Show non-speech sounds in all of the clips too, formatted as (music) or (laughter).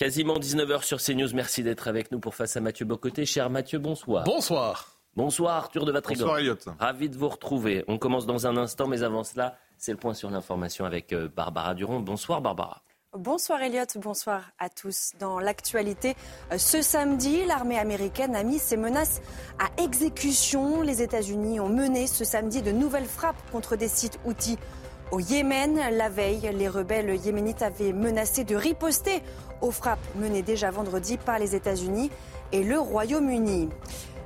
Quasiment 19h sur CNews. Merci d'être avec nous pour Face à Mathieu Bocoté. Cher Mathieu, bonsoir. Bonsoir. Bonsoir Arthur de Vatrigan. Bonsoir Elliot. Ravi de vous retrouver. On commence dans un instant, mais avant cela, c'est le point sur l'information avec euh, Barbara Durand. Bonsoir Barbara. Bonsoir Elliot, bonsoir à tous. Dans l'actualité, euh, ce samedi, l'armée américaine a mis ses menaces à exécution. Les États-Unis ont mené ce samedi de nouvelles frappes contre des sites outils au Yémen. La veille, les rebelles yéménites avaient menacé de riposter aux frappes menées déjà vendredi par les États-Unis et le Royaume-Uni.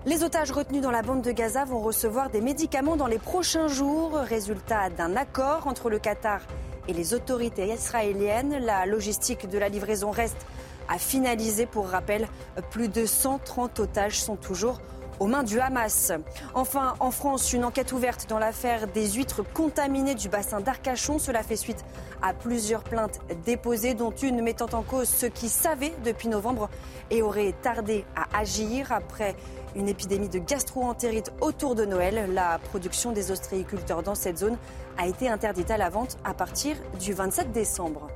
Les otages retenus dans la bande de Gaza vont recevoir des médicaments dans les prochains jours, résultat d'un accord entre le Qatar et les autorités israéliennes. La logistique de la livraison reste à finaliser. Pour rappel, plus de 130 otages sont toujours aux mains du Hamas. Enfin, en France, une enquête ouverte dans l'affaire des huîtres contaminées du bassin d'Arcachon. Cela fait suite à plusieurs plaintes déposées, dont une mettant en cause ceux qui savaient depuis novembre et auraient tardé à agir après une épidémie de gastro-entérite autour de Noël. La production des ostréiculteurs dans cette zone a été interdite à la vente à partir du 27 décembre.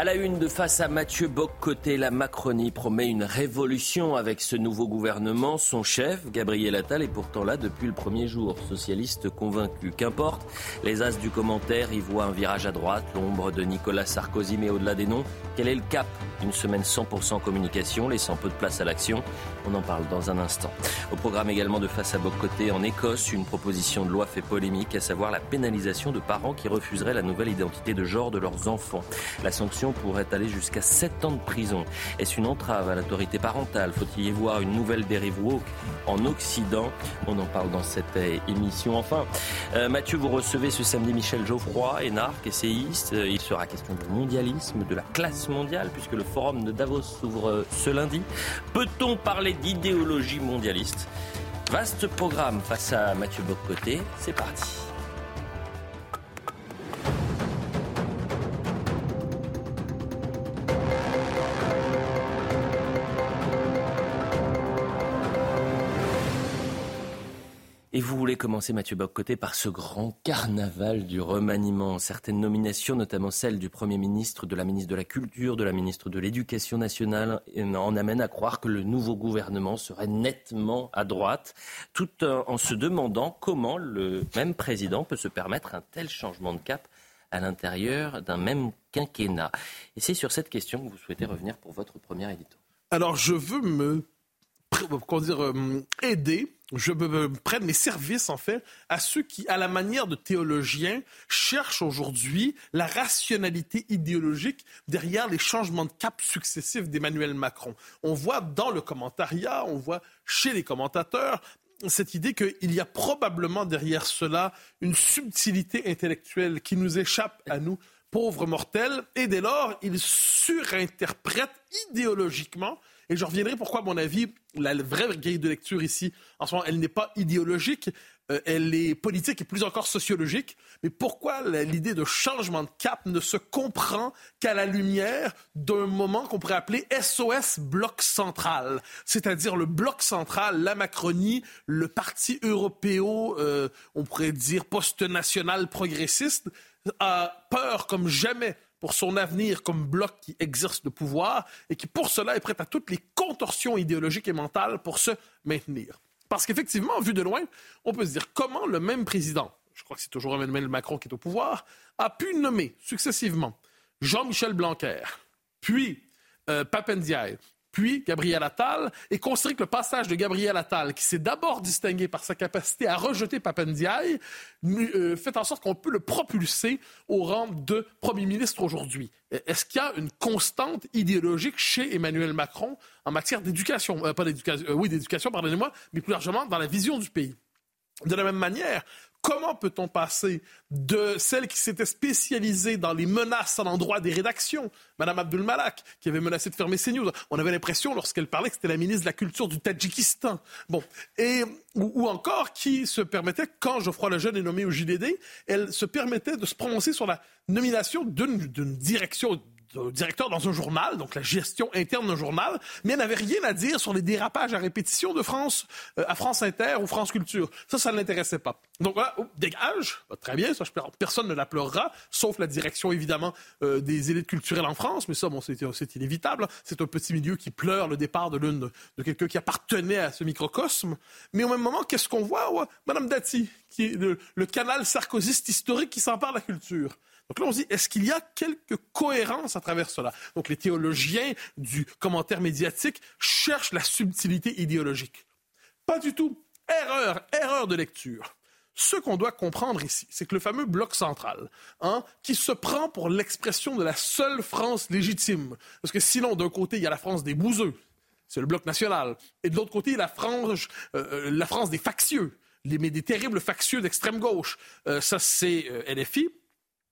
À la une de face à Mathieu Bock-Côté, la Macronie promet une révolution avec ce nouveau gouvernement. Son chef, Gabriel Attal, est pourtant là depuis le premier jour. Socialiste convaincu. Qu'importe, les as du commentaire y voient un virage à droite, l'ombre de Nicolas Sarkozy, mais au-delà des noms, quel est le cap Une semaine 100% communication, laissant peu de place à l'action? On en parle dans un instant. Au programme également de face à Bock-Côté, en Écosse, une proposition de loi fait polémique, à savoir la pénalisation de parents qui refuseraient la nouvelle identité de genre de leurs enfants. La sanction pourrait aller jusqu'à 7 ans de prison. Est-ce une entrave à l'autorité parentale? Faut-il y voir une nouvelle dérive woke en Occident? On en parle dans cette euh, émission. Enfin, euh, Mathieu, vous recevez ce samedi Michel Geoffroy, énarque, essayiste. Euh, il sera question du mondialisme, de la classe mondiale, puisque le forum de Davos s'ouvre ce lundi. Peut-on parler d'idéologie mondialiste? Vaste programme face à Mathieu Boccoté. C'est parti. Et vous voulez commencer, Mathieu Boccoté, par ce grand carnaval du remaniement. Certaines nominations, notamment celle du Premier ministre, de la ministre de la Culture, de la ministre de l'Éducation nationale, en amènent à croire que le nouveau gouvernement serait nettement à droite, tout en se demandant comment le même président peut se permettre un tel changement de cap à l'intérieur d'un même quinquennat. Et c'est sur cette question que vous souhaitez revenir pour votre première édito. Alors, je veux me comment dire, euh, aider, je me, prenne mes services, en fait, à ceux qui, à la manière de théologiens, cherchent aujourd'hui la rationalité idéologique derrière les changements de cap successifs d'Emmanuel Macron. On voit dans le commentariat, on voit chez les commentateurs, cette idée qu'il y a probablement derrière cela une subtilité intellectuelle qui nous échappe à nous, pauvres mortels, et dès lors, ils surinterprètent idéologiquement et je reviendrai pourquoi, à mon avis, la vraie grille de lecture ici, en ce moment, elle n'est pas idéologique, euh, elle est politique et plus encore sociologique. Mais pourquoi l'idée de changement de cap ne se comprend qu'à la lumière d'un moment qu'on pourrait appeler SOS bloc central, c'est-à-dire le bloc central, la Macronie, le parti européen, euh, on pourrait dire post-national progressiste, a peur comme jamais pour son avenir comme bloc qui exerce le pouvoir et qui, pour cela, est prêt à toutes les contorsions idéologiques et mentales pour se maintenir. Parce qu'effectivement, vu de loin, on peut se dire comment le même président, je crois que c'est toujours Emmanuel Macron qui est au pouvoir, a pu nommer successivement Jean-Michel Blanquer, puis euh, puis Gabriel Attal, et considérer que le passage de Gabriel Attal, qui s'est d'abord distingué par sa capacité à rejeter Papendiaï, euh, fait en sorte qu'on peut le propulser au rang de Premier ministre aujourd'hui. Est-ce qu'il y a une constante idéologique chez Emmanuel Macron en matière d'éducation, euh, pas d'éducation, euh, oui d'éducation, pardonnez-moi, mais plus largement dans la vision du pays? De la même manière, Comment peut-on passer de celle qui s'était spécialisée dans les menaces à l'endroit des rédactions, Mme Abdul Malak, qui avait menacé de fermer ses news. On avait l'impression, lorsqu'elle parlait, que c'était la ministre de la Culture du Tadjikistan. Bon. Et, ou, encore qui se permettait, quand Geoffroy Lejeune est nommé au JDD, elle se permettait de se prononcer sur la nomination d'une direction directeur dans un journal, donc la gestion interne d'un journal, mais elle n'avait rien à dire sur les dérapages à répétition de France euh, à France Inter ou France Culture. Ça, ça ne l'intéressait pas. Donc voilà, oh, dégage, bah, très bien, ça, personne ne la pleurera, sauf la direction évidemment euh, des élites culturelles en France, mais ça, bon, c'est inévitable. C'est un petit milieu qui pleure le départ de l'une de, quelqu'un qui appartenait à ce microcosme. Mais au même moment, qu'est-ce qu'on voit ouais, Madame Dati, qui est le, le canal sarkozyste historique qui s'empare de la culture. Donc là, on se dit, est-ce qu'il y a quelque cohérence à travers cela? Donc les théologiens du commentaire médiatique cherchent la subtilité idéologique. Pas du tout. Erreur, erreur de lecture. Ce qu'on doit comprendre ici, c'est que le fameux bloc central, hein, qui se prend pour l'expression de la seule France légitime, parce que sinon, d'un côté, il y a la France des bouseux, c'est le bloc national, et de l'autre côté, la France, euh, euh, la France des factieux, les, mais des terribles factieux d'extrême gauche. Euh, ça, c'est LFI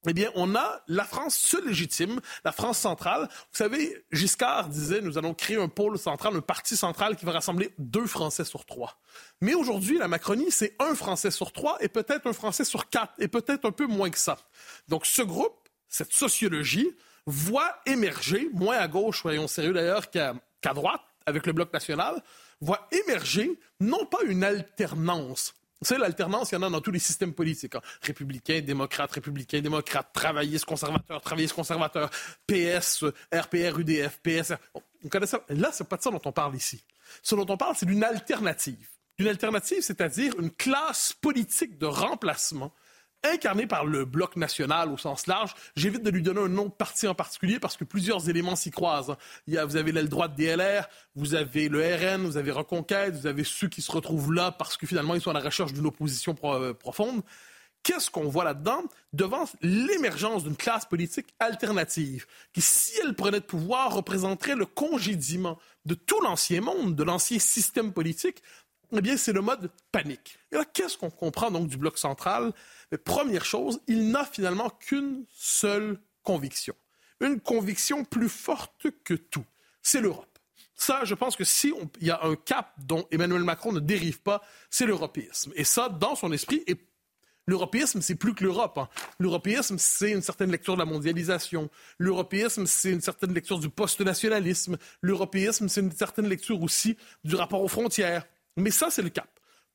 eh bien, on a la France seule légitime, la France centrale. Vous savez, Giscard disait, nous allons créer un pôle central, un parti central qui va rassembler deux Français sur trois. Mais aujourd'hui, la Macronie, c'est un Français sur trois et peut-être un Français sur quatre et peut-être un peu moins que ça. Donc, ce groupe, cette sociologie, voit émerger, moins à gauche, soyons sérieux d'ailleurs, qu'à droite, avec le Bloc national, voit émerger non pas une alternance, savez, l'alternance, il y en a dans tous les systèmes politiques. Républicains, démocrates, républicains, démocrates, travaillistes, conservateurs, travaillistes, conservateurs, PS, RPR, UDF, PS. Vous connaissez ça? Là, c'est pas de ça dont on parle ici. Ce dont on parle, c'est d'une alternative. D'une alternative, c'est-à-dire une classe politique de remplacement incarné par le bloc national au sens large. J'évite de lui donner un nom de parti en particulier parce que plusieurs éléments s'y croisent. Il y a, vous avez l'aile droite DLR, vous avez le RN, vous avez Reconquête, vous avez ceux qui se retrouvent là parce que finalement ils sont à la recherche d'une opposition euh, profonde. Qu'est-ce qu'on voit là-dedans? Devant l'émergence d'une classe politique alternative qui, si elle prenait de pouvoir, représenterait le congédiement de tout l'ancien monde, de l'ancien système politique, eh bien, c'est le mode panique. Et là, qu'est-ce qu'on comprend donc du bloc central? Mais première chose, il n'a finalement qu'une seule conviction. Une conviction plus forte que tout. C'est l'Europe. Ça, je pense que si il y a un cap dont Emmanuel Macron ne dérive pas, c'est l'européisme. Et ça, dans son esprit, L'européisme, c'est plus que l'Europe. Hein. L'européisme, c'est une certaine lecture de la mondialisation. L'européisme, c'est une certaine lecture du post-nationalisme. L'européisme, c'est une certaine lecture aussi du rapport aux frontières. Mais ça, c'est le cap.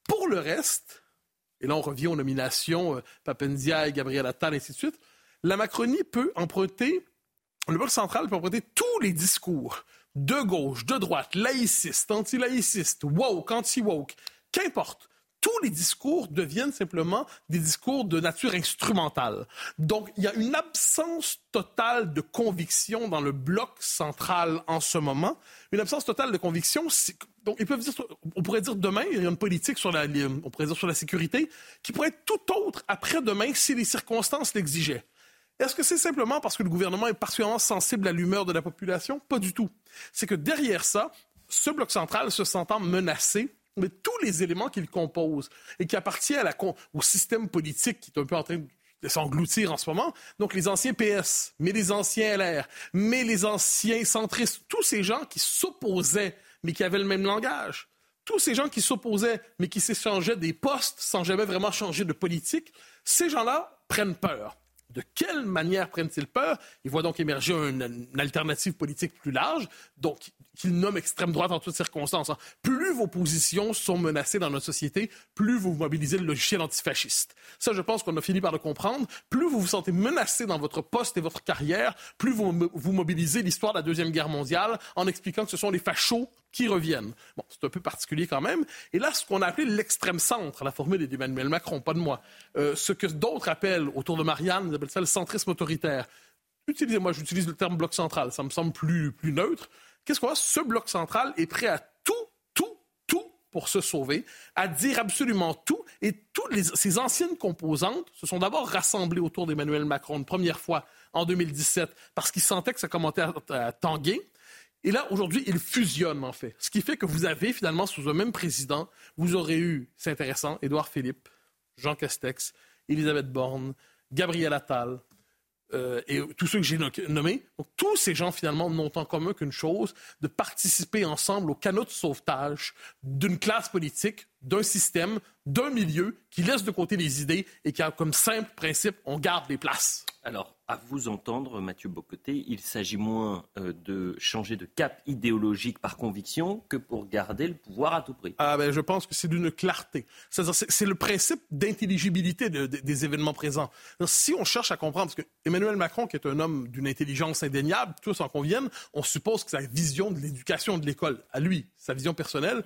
Pour le reste, et là on revient aux nominations euh, et Gabriel Attal, ainsi de suite, la Macronie peut emprunter, le Bloc central peut emprunter tous les discours de gauche, de droite, laïciste, anti-laïciste, woke, anti-woke, qu'importe, tous les discours deviennent simplement des discours de nature instrumentale. Donc, il y a une absence totale de conviction dans le bloc central en ce moment. Une absence totale de conviction. Donc, on pourrait dire demain, il y a une politique sur la, on pourrait dire sur la sécurité qui pourrait être tout autre après-demain si les circonstances l'exigeaient. Est-ce que c'est simplement parce que le gouvernement est particulièrement sensible à l'humeur de la population? Pas du tout. C'est que derrière ça, ce bloc central se sentant menacé, mais tous les éléments qu'il compose et qui appartiennent au système politique qui est un peu en train de s'engloutir en ce moment. Donc les anciens PS, mais les anciens LR, mais les anciens centristes, tous ces gens qui s'opposaient, mais qui avaient le même langage, tous ces gens qui s'opposaient, mais qui s'échangeaient des postes sans jamais vraiment changer de politique, ces gens-là prennent peur. De quelle manière prennent-ils peur? Ils voient donc émerger une, alternative politique plus large, donc qu'ils nomment extrême droite en toutes circonstances. Hein. Plus vos positions sont menacées dans notre société, plus vous mobilisez le logiciel antifasciste. Ça, je pense qu'on a fini par le comprendre. Plus vous vous sentez menacé dans votre poste et votre carrière, plus vous, vous mobilisez l'histoire de la Deuxième Guerre mondiale en expliquant que ce sont les fachos qui reviennent. Bon, c'est un peu particulier quand même. Et là, ce qu'on a appelé l'extrême centre, la formule d'Emmanuel Macron, pas de moi, euh, ce que d'autres appellent, autour de Marianne, ils appellent ça le centrisme autoritaire. Utilisez, moi, j'utilise le terme bloc central, ça me semble plus, plus neutre. Qu'est-ce qu'on a? Ce bloc central est prêt à tout, tout, tout pour se sauver, à dire absolument tout, et toutes ces anciennes composantes se sont d'abord rassemblées autour d'Emmanuel Macron une première fois en 2017 parce qu'ils sentaient que ça commençait à tanguer. Et là, aujourd'hui, ils fusionnent, en fait. Ce qui fait que vous avez, finalement, sous un même président, vous aurez eu, c'est intéressant, Édouard Philippe, Jean Castex, Elisabeth Borne, Gabriel Attal, euh, et tous ceux que j'ai nommés. Donc, tous ces gens, finalement, n'ont en commun qu'une chose, de participer ensemble au canot de sauvetage d'une classe politique, d'un système, d'un milieu qui laisse de côté les idées et qui a comme simple principe, on garde les places. Alors, à vous entendre, Mathieu Bocoté, il s'agit moins euh, de changer de cap idéologique par conviction que pour garder le pouvoir à tout prix. Ah ben, je pense que c'est d'une clarté. C'est le principe d'intelligibilité des événements présents. si on cherche à comprendre, parce que Emmanuel Macron, qui est un homme d'une intelligence indéniable, tous en conviennent, on suppose que sa vision de l'éducation de l'école, à lui, sa vision personnelle,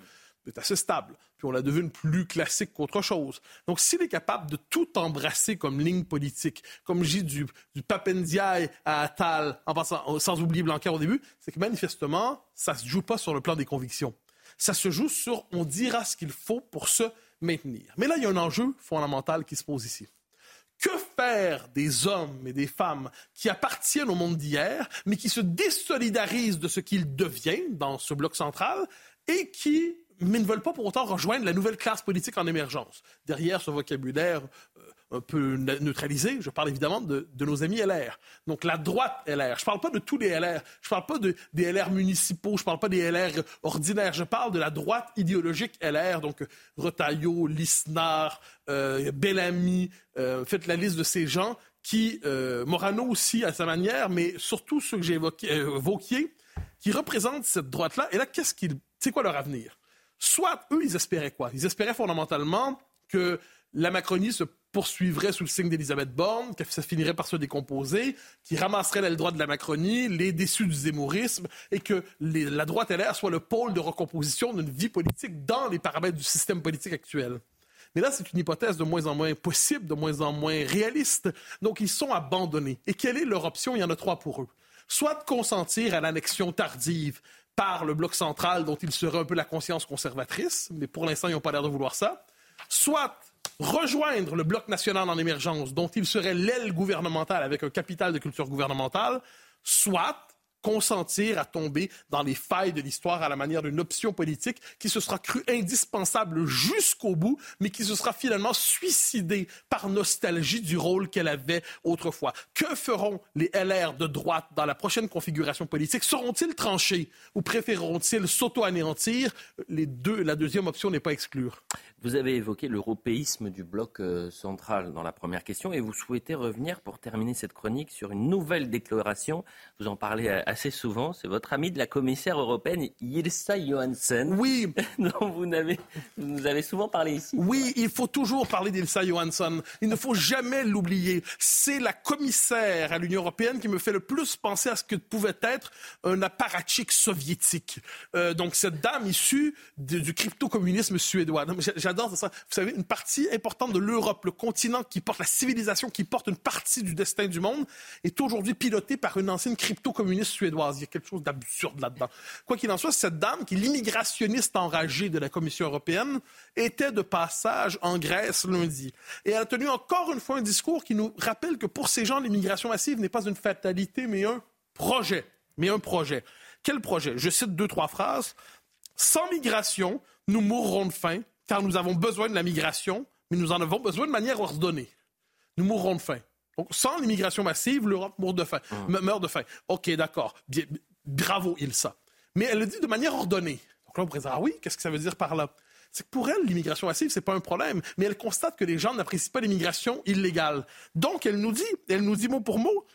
est assez stable. Puis on la devine plus classique qu'autre chose. Donc, s'il est capable de tout embrasser comme ligne politique, comme j'ai du, du Papendiaï à Attal, en passant, sans oublier Blanquer au début, c'est que manifestement, ça se joue pas sur le plan des convictions. Ça se joue sur on dira ce qu'il faut pour se maintenir. Mais là, il y a un enjeu fondamental qui se pose ici. Que faire des hommes et des femmes qui appartiennent au monde d'hier, mais qui se désolidarisent de ce qu'ils deviennent dans ce bloc central et qui mais ne veulent pas pour autant rejoindre la nouvelle classe politique en émergence. Derrière ce vocabulaire euh, un peu neutralisé, je parle évidemment de, nos amis LR. Donc la droite LR. Je ne parle pas de tous les LR. Je ne parle pas de, des LR municipaux. Je ne parle pas des LR ordinaires. Je parle de la droite idéologique LR. Donc Retailleau, Lisnard, euh, Bellamy. Euh, faites la liste de ces gens qui, euh, Morano aussi à sa manière, mais surtout ceux que j'ai évoqués, qui représentent cette droite-là. Et là, qu'est-ce qu'ils, c'est quoi leur avenir? Soit eux, ils espéraient quoi? Ils espéraient fondamentalement que la Macronie se poursuivrait sous le signe d'Elisabeth Borne, que ça finirait par se décomposer, qui ramasserait l'aile droite de la Macronie, les déçus du zémorisme, et que la droite LR soit le pôle de recomposition d'une vie politique dans les paramètres du système politique actuel. Mais là, c'est une hypothèse de moins en moins possible, de moins en moins réaliste. Donc, ils sont abandonnés. Et quelle est leur option? Il y en a trois pour eux. Soit consentir à l'annexion tardive par le bloc central dont il serait un peu la conscience conservatrice, mais pour l'instant, ils n'ont pas l'air de vouloir ça, soit rejoindre le bloc national en émergence dont il serait l'aile gouvernementale avec un capital de culture gouvernementale, soit consentir à tomber dans les failles de l'histoire à la manière d'une option politique qui se sera crue indispensable jusqu'au bout, mais qui se sera finalement suicidée par nostalgie du rôle qu'elle avait autrefois. Que feront les LR de droite dans la prochaine configuration politique? Seront-ils tranchés ou préféreront-ils s'auto-anéantir? Deux, la deuxième option n'est pas exclure. Vous avez évoqué l'européisme du bloc euh, central dans la première question et vous souhaitez revenir pour terminer cette chronique sur une nouvelle déclaration. Vous en parlez euh, assez souvent. C'est votre ami de la commissaire européenne, Ilsa Johansson. Oui. (laughs) dont vous, avez, vous nous avez souvent parlé ici. Oui, il faut toujours parler d'Ilsa Johansson. Il ne faut jamais l'oublier. C'est la commissaire à l'Union européenne qui me fait le plus penser à ce que pouvait être un apparatchik soviétique. Euh, donc cette dame issue du crypto-communisme suédois Vous savez, une partie importante de l'Europe, le continent qui porte la civilisation, qui porte une partie du destin du monde, est aujourd'hui pilotée par une ancienne crypto-communiste suédoise. Il y a quelque chose d'absurde là-dedans. Quoi qu'il en soit, cette dame, qui est l'immigrationniste enragée de la Commission européenne, était de passage en Grèce lundi. Et elle a tenu encore une fois un discours qui nous rappelle que pour ces gens, l'immigration massive n'est pas une fatalité, mais un projet. Mais un projet. Quel projet? Je cite deux, trois phrases. Sans migration, nous mourrons de faim, car nous avons besoin de la migration, mais nous en avons besoin de manière ordonnée. Nous mourrons de faim. Donc, sans l'immigration massive, l'Europe meurt de faim. Hum. Meurt de faim. OK, d'accord. Bravo, Ilsa. Mais elle le dit de manière ordonnée. Donc là, on pourrait dire, ah oui, qu'est-ce que ça veut dire par là? C'est que pour elle, l'immigration massive, c'est pas un problème. Mais elle constate que les gens n'apprécient pas l'immigration illégale. Donc, elle nous dit, elle nous dit mot pour mot,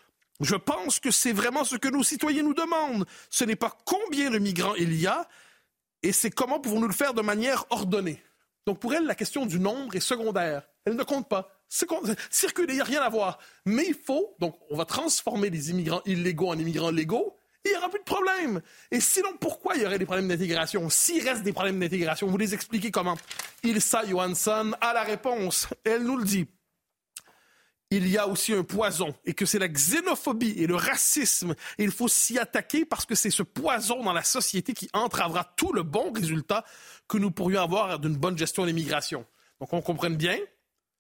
je pense que c'est vraiment ce que nos citoyens nous demandent. Ce n'est pas combien de migrants il y a, et c'est comment pouvons-nous le faire de manière ordonnée? Donc pour elle, la question du nombre est secondaire. Elle ne compte pas. (laughs) Circuler, il n'y a rien à voir. Mais il faut, donc on va transformer les immigrants illégaux en immigrants légaux, il n'y aura plus de problème. Et sinon, pourquoi il y aurait des problèmes d'intégration? S'il reste des problèmes d'intégration, vous les expliquez comment? Ilsa Johansson a la réponse. Elle nous le dit. Il y a aussi un poison et que c'est la xénophobie et le racisme. Et il faut s'y attaquer parce que c'est ce poison dans la société qui entravera tout le bon résultat que nous pourrions avoir d'une bonne gestion de l'immigration. Donc on comprenne bien,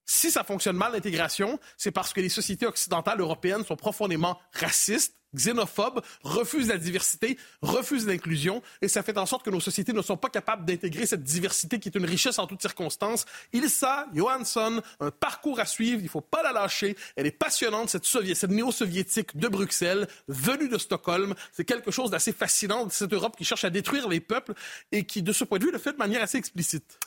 Si ça fonctionne mal, l'intégration, c'est parce que les sociétés occidentales européennes sont profondément racistes, xénophobes, refusent la diversité, refusent l'inclusion, et ça fait en sorte que nos sociétés ne sont pas capables d'intégrer cette diversité qui est une richesse en toutes circonstances. Ilsa Johansson, un parcours à suivre, il ne faut pas la lâcher. Elle est passionnante, cette, cette néo-soviétique de Bruxelles, venue de Stockholm. C'est quelque chose d'assez fascinant, cette Europe qui cherche à détruire les peuples et qui, de ce point de vue, le fait de manière assez explicite.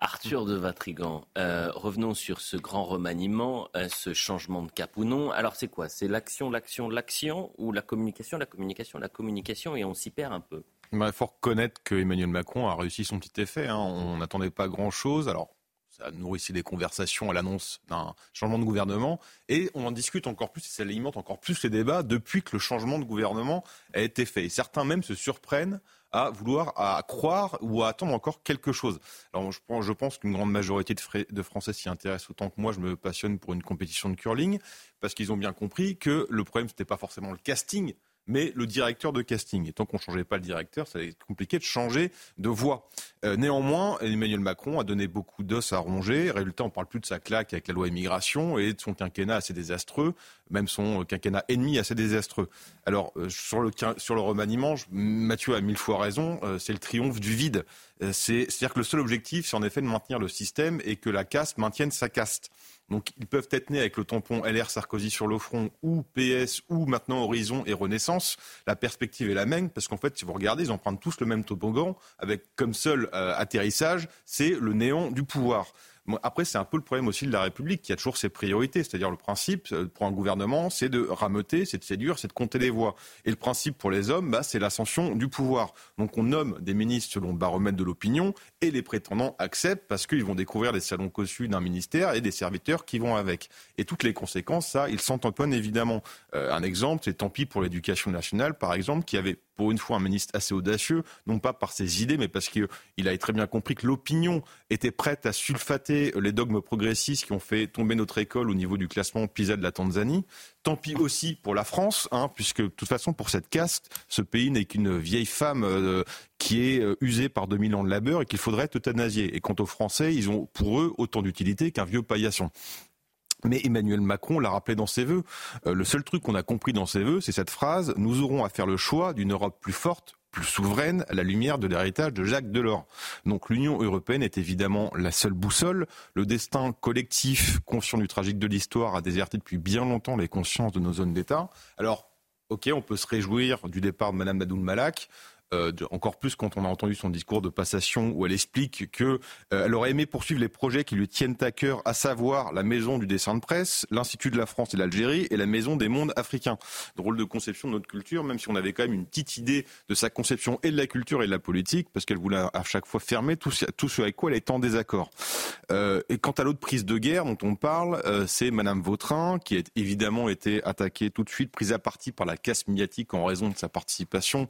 Arthur de Vatrigan, euh, revenons sur ce grand remaniement, euh, ce changement de cap ou non. Alors c'est quoi? C'est l'action, l'action, l'action ou la communication, la communication, la communication et on s'y perd un peu? Il faut reconnaître que Emmanuel Macron a réussi son petit effet. Hein. On n'attendait pas grand-chose. Alors ça nourrissait des conversations à l'annonce d'un changement de gouvernement. Et on en discute encore plus et ça alimente encore plus les débats depuis que le changement de gouvernement a été fait. Et certains même se surprennent à vouloir à croire ou à attendre encore quelque chose. Alors je pense, qu'une grande majorité de, de Français s'y intéressent autant que moi. Je me passionne pour une compétition de curling parce qu'ils ont bien compris que le problème c'était pas forcément le casting, mais le directeur de casting. Et tant qu'on ne changeait pas le directeur, ça allait être compliqué de changer de voix. Euh, néanmoins, Emmanuel Macron a donné beaucoup d'os à ronger. Résultat, on parle plus de sa claque avec la loi immigration et de son quinquennat assez désastreux, même son quinquennat ennemi assez désastreux. Alors, euh, sur, le, sur le remaniement, Mathieu a mille fois raison, euh, c'est le triomphe du vide. C'est-à-dire que le seul objectif, c'est en effet de maintenir le système et que la caste maintienne sa caste. Donc ils peuvent être nés avec le tampon LR Sarkozy sur le front ou PS ou maintenant Horizon et Renaissance. La perspective est la même parce qu'en fait, si vous regardez, ils empruntent tous le même toboggan avec comme seul euh, atterrissage, c'est le néant du pouvoir après, c'est un peu le problème aussi de la République qui a toujours ses priorités. C'est-à-dire le principe euh, pour un gouvernement, c'est de rameuter, c'est de séduire, c'est de compter les voix. Et le principe pour les hommes, bah, c'est l'ascension du pouvoir. Donc on nomme des ministres selon le baromètre de l'opinion et les prétendants acceptent parce qu'ils vont découvrir les salons cossus d'un ministère et des serviteurs qui vont avec. Et toutes les conséquences, ça, ils s'en tamponnent évidemment. Euh, un exemple, c'est tant pis pour l'éducation nationale, par exemple, qui avait pour une fois un ministre assez audacieux, non pas par ses idées, mais parce qu'il avait très bien compris que l'opinion était prête à sulfater les dogmes progressistes qui ont fait tomber notre école au niveau du classement PISA de la Tanzanie. Tant pis aussi pour la France, hein, puisque de toute façon, pour cette caste, ce pays n'est qu'une vieille femme euh, qui est euh, usée par 2000 ans de labeur et qu'il faudrait euthanasier. Et quant aux Français, ils ont pour eux autant d'utilité qu'un vieux paillasson. Mais Emmanuel Macron l'a rappelé dans ses vœux. Euh, le seul truc qu'on a compris dans ses vœux, c'est cette phrase Nous aurons à faire le choix d'une Europe plus forte, plus souveraine, à la lumière de l'héritage de Jacques Delors. Donc l'Union européenne est évidemment la seule boussole. Le destin collectif, conscient du tragique de l'histoire, a déserté depuis bien longtemps les consciences de nos zones d'État. Alors, ok, on peut se réjouir du départ de Mme Nadoul Malak. Euh, encore plus quand on a entendu son discours de passation où elle explique qu'elle euh, aurait aimé poursuivre les projets qui lui tiennent à cœur, à savoir la maison du dessin de presse, l'Institut de la France et l'Algérie et la maison des mondes africains. Drôle de conception de notre culture, même si on avait quand même une petite idée de sa conception et de la culture et de la politique, parce qu'elle voulait à chaque fois fermer tout, ce avec quoi elle est en désaccord. Euh, et quant à l'autre prise de guerre dont on parle, c'est Madame Vautrin qui a évidemment été attaquée tout de suite, prise à partie par la casse médiatique en raison de sa participation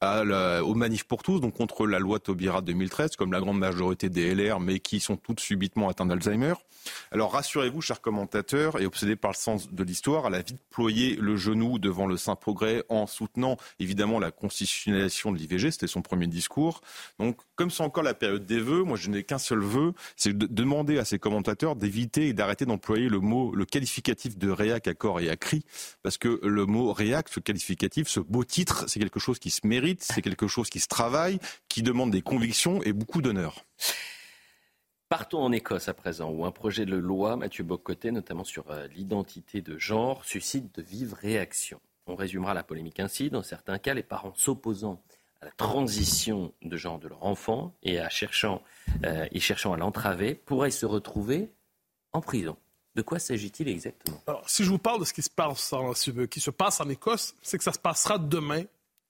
à la euh, aux manifs pour tous, donc contre la loi Taubira 2013, comme la grande majorité des LR, mais qui sont toutes subitement atteintes d'Alzheimer. Alors rassurez-vous, chers commentateurs, et obsédés par le sens de l'histoire, elle a vite ployé le genou devant le Saint Progrès en soutenant évidemment la constitutionnalisation de l'IVG, c'était son premier discours. Donc comme c'est encore la période des vœux, moi je n'ai qu'un seul vœu, c'est de demander à ces commentateurs d'éviter et d'arrêter d'employer le mot, le qualificatif de réac à corps et à cri, parce que le mot réac, ce qualificatif, ce beau titre, c'est quelque chose qui se mérite, c'est quelque chose qui se travaille, qui demande des convictions et beaucoup d'honneur. Partons en Écosse à présent, où un projet de loi, Mathieu Bocoté, notamment sur euh, l'identité de genre, suscite de vives réactions. On résumera la polémique ainsi. Dans certains cas, les parents s'opposant à la transition de genre de leur enfant et, à cherchant, euh, et cherchant à l'entraver pourraient se retrouver en prison. De quoi s'agit-il exactement? Alors, si je vous parle de ce qui se passe en, qui se passe en Écosse, c'est que ça se passera demain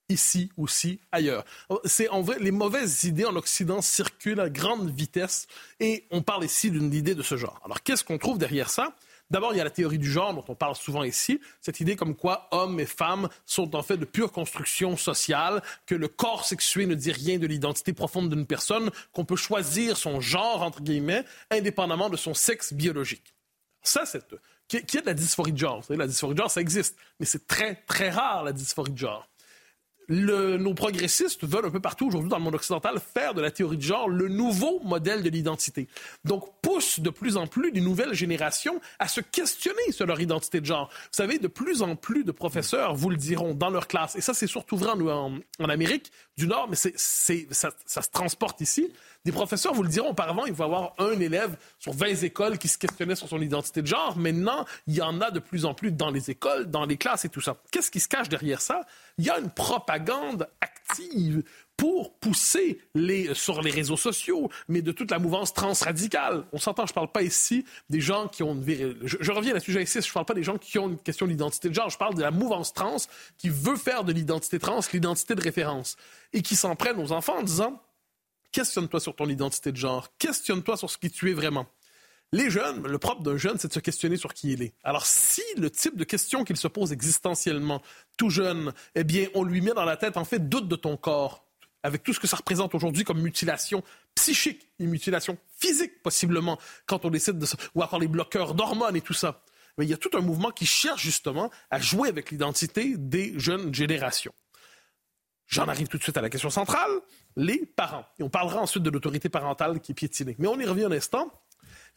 ici aussi, ailleurs. C'est en vrai, les mauvaises idées en Occident circulent à grande vitesse et on parle ici d'une idée de ce genre. Alors, qu'est-ce qu'on trouve derrière ça? D'abord, il y a la théorie du genre dont on parle souvent ici, cette idée comme quoi hommes et femmes sont en fait de pure construction sociale, que le corps sexué ne dit rien de l'identité profonde d'une personne, qu'on peut choisir son genre, entre guillemets, indépendamment de son sexe biologique. Ça, c'est... Qui est de la dysphorie de genre? La dysphorie de genre, ça existe, mais c'est très, très rare, la dysphorie de genre nos progressistes veulent un peu partout aujourd'hui dans le monde occidental faire de la théorie de genre le nouveau modèle de l'identité. Donc, poussent de plus en plus les nouvelles générations à se questionner sur leur identité de genre. Vous savez, de plus en plus de professeurs vous le diront dans leur classe, et ça, c'est surtout vrai en, Amérique du Nord, mais ça, ça se transporte ici. Des professeurs vous le diront auparavant, il faut avoir un élève sur 20 écoles qui se questionnait sur son identité de genre. Maintenant, il y en a de plus en plus dans les écoles, dans les classes et tout ça. Qu'est-ce qui se cache derrière ça? Il y a une propagande active pour pousser les, sur les réseaux sociaux, mais de toute la mouvance transradicale. On s'entend, je ne parle pas ici des gens qui ont une... Je, je reviens sujet ici, je ne parle pas des gens qui ont une question d'identité de genre, je parle de la mouvance trans qui veut faire de l'identité trans l'identité de référence et qui s'en prennent aux enfants en disant Questionne-toi sur ton identité de genre. Questionne-toi sur ce qui tu es vraiment. Les jeunes, le propre d'un jeune, c'est de se questionner sur qui il est. Alors, si le type de question qu'il se pose existentiellement, tout jeune, eh bien, on lui met dans la tête, en fait, doute de ton corps, avec tout ce que ça représente aujourd'hui comme mutilation psychique et mutilation physique, possiblement, quand on décide de... ou encore les bloqueurs d'hormones et tout ça. Mais il y a tout un mouvement qui cherche justement à jouer avec l'identité des jeunes générations. J'en arrive tout de suite à la question centrale, les parents. Et on parlera ensuite de l'autorité parentale qui est piétinée. Mais on y revient un instant.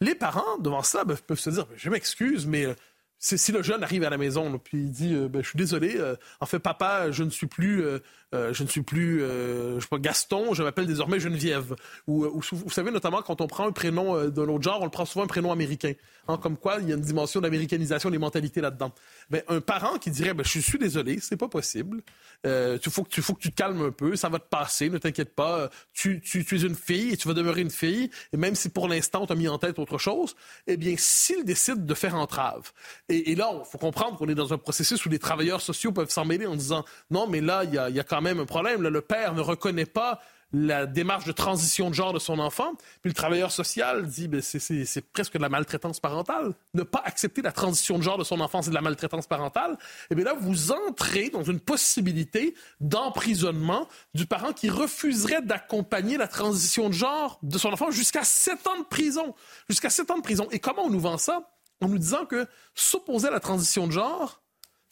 Les parents, devant ça, peuvent se dire, je m'excuse, mais euh, si le jeune arrive à la maison, puis il dit, euh, ben, je suis désolé, euh, en fait, papa, je ne suis plus euh, je ne suis plus, euh, je sais pas, Gaston, je m'appelle désormais Geneviève. Euh, vous savez, notamment, quand on prend un prénom d'un autre genre, on le prend souvent un prénom américain. Hein, comme quoi, il y a une dimension d'américanisation des mentalités là-dedans. Ben, un parent qui dirait, ben, je suis désolé, c'est pas possible. Il faut, que tu, faut que tu te calmes un peu, ça va te passer, ne t'inquiète pas. Tu, es une fille et tu vas demeurer une fille. Et même si pour l'instant, tu as mis en tête autre chose, eh bien, s'il décide de faire entrave. Et, et là, il faut comprendre qu'on est dans un processus où les travailleurs sociaux peuvent s'en mêler en disant, non, mais là, il y a, y a quand même un problème. le père ne reconnaît pas la démarche de transition de genre de son enfant. Puis le travailleur social dit ben, c'est presque de la maltraitance parentale. Ne pas accepter la transition de genre de son enfant, c'est de la maltraitance parentale. Et eh bien là, vous entrez dans une possibilité d'emprisonnement du parent qui refuserait d'accompagner la transition de genre de son enfant jusqu'à sept ans de prison. Jusqu'à sept ans de prison. Et comment on nous vend ça? En nous disant que s'opposer à la transition de genre,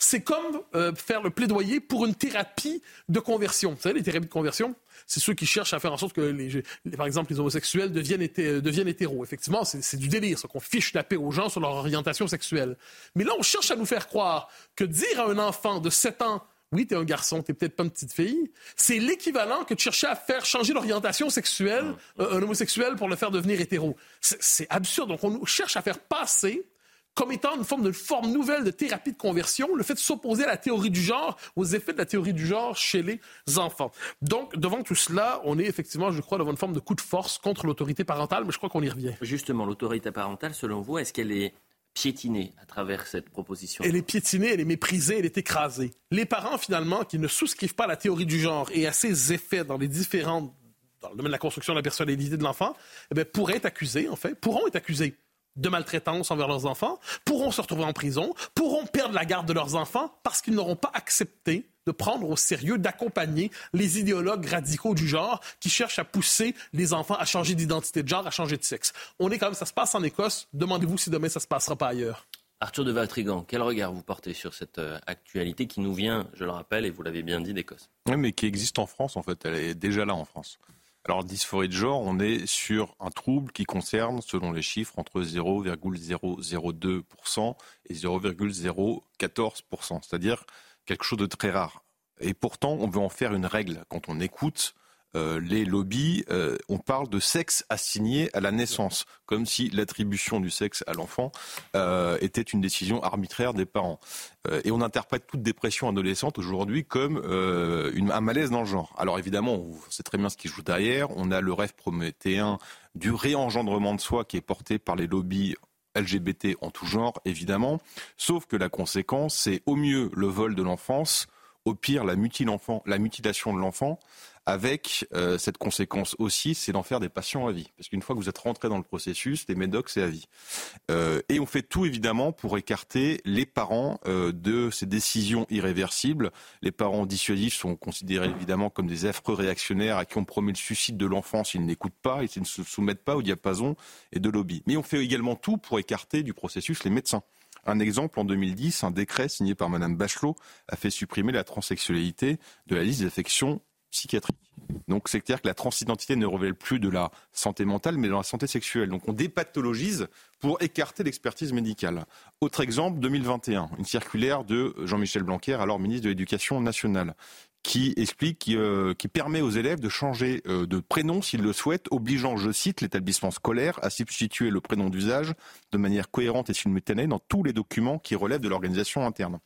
c'est comme euh, faire le plaidoyer pour une thérapie de conversion. Vous savez, les thérapies de conversion, c'est ceux qui cherchent à faire en sorte que, les, par exemple, les homosexuels deviennent, euh, deviennent hétéros. Effectivement, c'est du délire, ça, qu'on fiche la paix aux gens sur leur orientation sexuelle. Mais là, on cherche à nous faire croire que dire à un enfant de 7 ans oui, t'es un garçon, t'es peut-être pas une petite fille. C'est l'équivalent que de chercher à faire changer l'orientation sexuelle, euh, un homosexuel, pour le faire devenir hétéro. C'est absurde. Donc, on cherche à faire passer comme étant une forme de forme nouvelle de thérapie de conversion, le fait de s'opposer à la théorie du genre, aux effets de la théorie du genre chez les enfants. Donc, devant tout cela, on est effectivement, je crois, devant une forme de coup de force contre l'autorité parentale, mais je crois qu'on y revient. Justement, l'autorité parentale, selon vous, est-ce qu'elle est piétinée à travers cette proposition? Elle est piétinée, elle est méprisée, elle est écrasée. Les parents, finalement, qui ne souscrivent pas à la théorie du genre et à ses effets dans les différentes dans le domaine de la construction de la personnalité de l'enfant, eh pourraient être accusés, en fait, pourront être accusés de maltraitance envers leurs enfants, pourront se retrouver en prison, pourront perdre la garde de leurs enfants parce qu'ils n'auront pas accepté de prendre au sérieux, d'accompagner les idéologues radicaux du genre qui cherchent à pousser les enfants à changer d'identité de genre, à changer de sexe. On est quand même, ça se passe en Écosse. Demandez-vous si demain ça se passera pas ailleurs. Arthur de Valtrigan, quel regard vous portez sur cette euh, actualité qui nous vient, je le rappelle, et vous l'avez bien dit, d'Écosse? Oui, mais qui existe en France, en fait. Elle est déjà là en France. Alors, dysphorie de genre, on est sur un trouble qui concerne, selon les chiffres, entre 0,002% et 0,014%, c'est-à-dire quelque chose de très rare. Et pourtant, on veut en faire une règle. Quand on écoute euh, les lobbies, euh, on parle de sexe assigné à la naissance, comme si l'attribution du sexe à l'enfant euh, était une décision arbitraire des parents. et on interprète toute dépression adolescente aujourd'hui comme un malaise dans le genre. Alors évidemment, on sait très bien ce qui joue derrière. On a le rêve prométhéen du réengendrement de soi qui est porté par les lobbies LGBT en tout genre, évidemment. Sauf que la conséquence, c'est au mieux le vol de l'enfance, au pire la mutilation de l'enfant, avec euh, cette conséquence aussi, c'est d'en faire des patients à vie. Parce qu'une fois que vous êtes rentré dans le processus, les médocs, c'est à vie. Euh, et on fait tout évidemment pour écarter les parents euh, de ces décisions irréversibles. Les parents dissuasifs sont considérés évidemment comme des affreux réactionnaires à qui on promet le suicide de l'enfant s'ils n'écoutent pas et s'ils ne se soumettent pas au diapason et de lobby. Mais on fait également tout pour écarter du processus les médecins. Un exemple, en 2010, un décret signé par Madame Bachelot a fait supprimer la transsexualité de la liste des affections psychiatriques. Donc c'est clair que la transidentité ne révèle plus de la santé mentale, mais de la santé sexuelle. Donc on dépathologise pour écarter l'expertise médicale. Autre exemple, 2021, une circulaire de Jean-Michel Blanquer, alors ministre de l'Éducation nationale, qui explique, qui, euh, qui, permet aux élèves de changer euh, de prénom s'ils le souhaitent, obligeant, je cite, l'établissement scolaire à substituer le prénom d'usage de manière cohérente et simultanée dans tous les documents qui relèvent de l'organisation interne.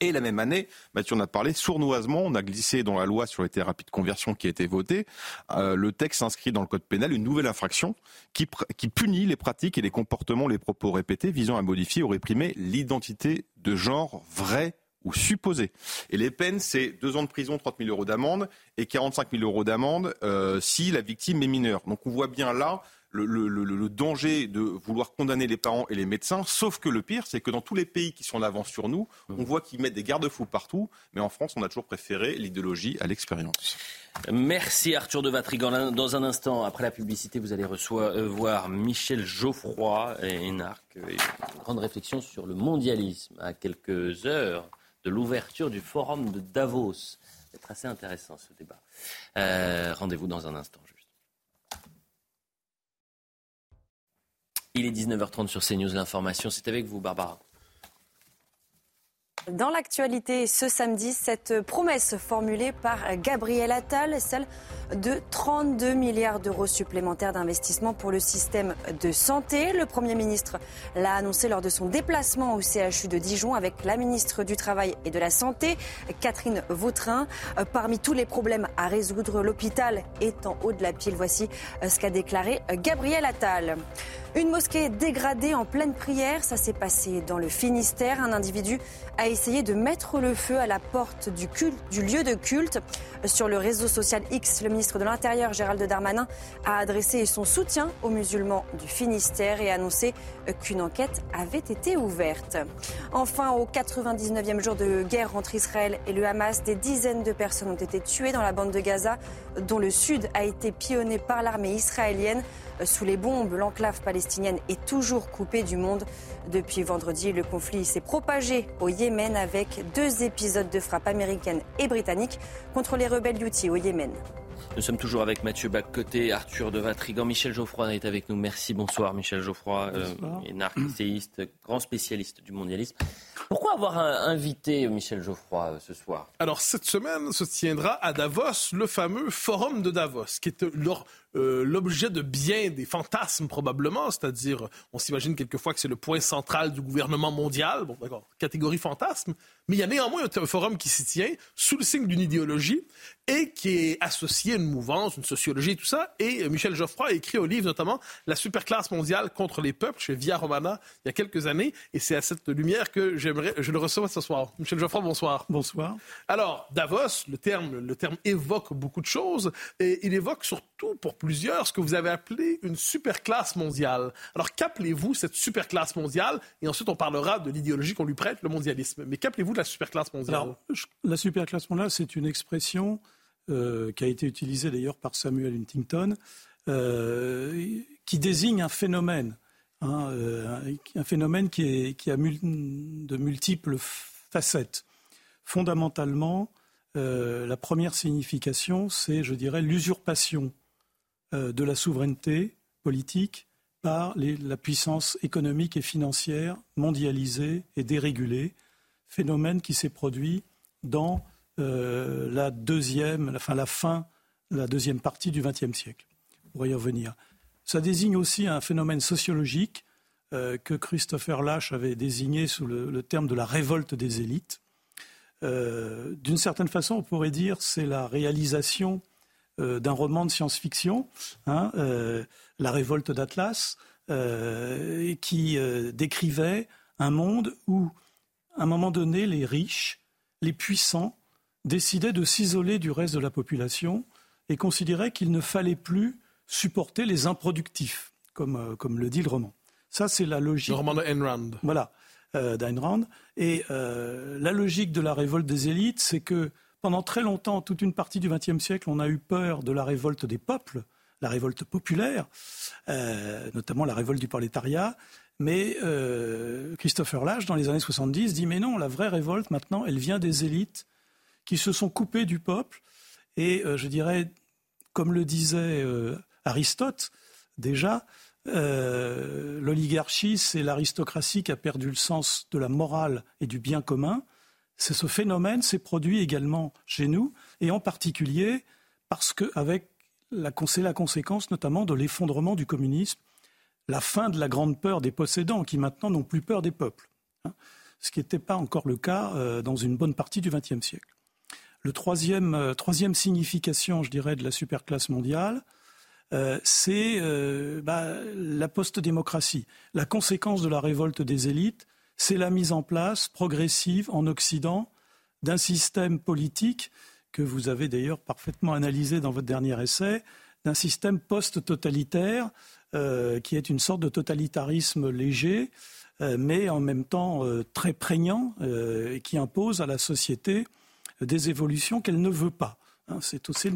Et la même année, Mathieu en a parlé, sournoisement, on a glissé dans la loi sur les thérapies de conversion qui a été votée, euh, le texte inscrit dans le code pénal une nouvelle infraction qui, qui punit les pratiques et les comportements, les propos répétés visant à modifier ou réprimer l'identité de genre vrai ou supposé. Et les peines, c'est deux ans de prison, 30 000 euros d'amende et 45 000 euros d'amende euh, si la victime est mineure. Donc on voit bien là le, le, le, danger de vouloir condamner les parents et les médecins, sauf que le pire, c'est que dans tous les pays qui sont en avance sur nous, on voit qu'ils mettent des garde-fous partout, mais en France, on a toujours préféré l'idéologie à l'expérience. Merci Arthur de Vatrigan. Dans un instant, après la publicité, vous allez recevoir, euh, voir Michel Geoffroy et Énarque. Une grande réflexion sur le mondialisme à quelques heures de l'ouverture du forum de Davos. C'est assez intéressant ce débat. Euh, rendez-vous dans un instant. Il est 19h30 sur CNews. L'information, c'est avec vous, Barbara. Dans l'actualité, ce samedi, cette promesse formulée par Gabriel Attal, celle de 32 milliards d'euros supplémentaires d'investissement pour le système de santé. Le Premier ministre l'a annoncé lors de son déplacement au CHU de Dijon avec la ministre du Travail et de la Santé, Catherine Vautrin. Parmi tous les problèmes à résoudre, l'hôpital est en haut de la pile. Voici ce qu'a déclaré Gabriel Attal. Une mosquée dégradée en pleine prière, ça s'est passé dans le Finistère. Un individu a essayé de mettre le feu à la porte du, lieu de culte. Sur le réseau social X, le ministre de l'Intérieur, Gérald Darmanin, a adressé son soutien aux musulmans du Finistère et annoncé qu'une enquête avait été ouverte. Enfin, au 99e jour de guerre entre Israël et le Hamas, des dizaines de personnes ont été tuées dans la bande de Gaza, dont le sud a été pillonné par l'armée israélienne. Sous les bombes, l'enclave palestinienne est toujours coupée du monde. Depuis vendredi, le conflit s'est propagé au Yémen avec deux épisodes de frappe américaine et britannique contre les rebelles Houthis au Yémen. Nous sommes toujours avec Mathieu Baccoté, Arthur de Vatrigan, Michel Geoffroy est avec nous. Merci, bonsoir Michel Geoffroy, euh, grand spécialiste du mondialisme. Pourquoi avoir invité Michel Geoffroy euh, ce soir? Alors cette semaine se tiendra à Davos le fameux forum de Davos, qui est leur euh, l'objet de bien des fantasmes probablement, c'est-à-dire on s'imagine quelquefois que c'est le point central du gouvernement mondial, bon d'accord, catégorie fantasme, mais il y a néanmoins un, forum qui s'y tient sous le signe d'une idéologie et qui est associé à une mouvance, une sociologie et tout ça. Et euh, Michel Geoffroy a écrit au livre notamment La superclasse mondiale contre les peuples chez Via Romana il y a quelques années, et c'est à cette lumière que j'aimerais, je le reçois ce soir. Michel Geoffroy, bonsoir. Bonsoir. Alors Davos, le terme, le terme évoque beaucoup de choses et il évoque surtout pour plusieurs ce que vous avez appelé une superclasse mondiale. Alors qu'appelez-vous cette superclasse mondiale? Et ensuite, on parlera de l'idéologie qu'on lui prête, le mondialisme. Mais qu'appelez-vous de la superclasse mondiale? Alors, La superclasse mondiale, c'est une expression euh, qui a été utilisée d'ailleurs par Samuel Huntington, euh, qui désigne un phénomène. Hein, euh, un phénomène qui, a de multiples facettes. Fondamentalement, la première signification, c'est, je dirais, l'usurpation de la souveraineté politique par la puissance économique et financière mondialisée et dérégulée, phénomène qui s'est produit dans euh, la deuxième, enfin la fin, la deuxième partie du XXe siècle. On pourrait y revenir. Ça désigne aussi un phénomène sociologique euh, que Christopher Lash avait désigné sous le, terme de la révolte des élites. D'une certaine façon, on pourrait dire c'est la réalisation euh, d'un roman de science-fiction, hein, euh, La révolte d'Atlas, euh, qui décrivait un monde où, à un moment donné, les riches, les puissants, décidaient de s'isoler du reste de la population et considéraient qu'il ne fallait plus supporter les improductifs, comme, comme le dit le roman. Ça, c'est la logique. Le roman de Ayn Rand. Voilà, d'Ayn Rand. Et la logique de la révolte des élites, c'est que pendant très longtemps, toute une partie du XXe siècle, on a eu peur de la révolte des peuples, la révolte populaire, euh, notamment la révolte du prolétariat. Mais Christopher Lash, dans les années 70, dit mais non, la vraie révolte maintenant, elle vient des élites qui se sont coupées du peuple. Et je dirais, comme le disait Aristote, déjà, l'oligarchie, c'est l'aristocratie qui a perdu le sens de la morale et du bien commun. Ce phénomène s'est produit également chez nous, et en particulier parce que avec la, la conséquence notamment de l'effondrement du communisme, la fin de la grande peur des possédants qui maintenant n'ont plus peur des peuples, hein, ce qui n'était pas encore le cas euh, dans une bonne partie du XXe siècle. Le troisième, euh, signification, je dirais, de la superclasse mondiale, euh, c'est bah, la post-démocratie. La conséquence de la révolte des élites, c'est la mise en place progressive en Occident d'un système politique que vous avez d'ailleurs parfaitement analysé dans votre dernier essai, d'un système post-totalitaire euh, qui est une sorte de totalitarisme léger, euh, mais en même temps euh, très prégnant, et qui impose à la société des évolutions qu'elle ne veut pas. Hein, c'est aussi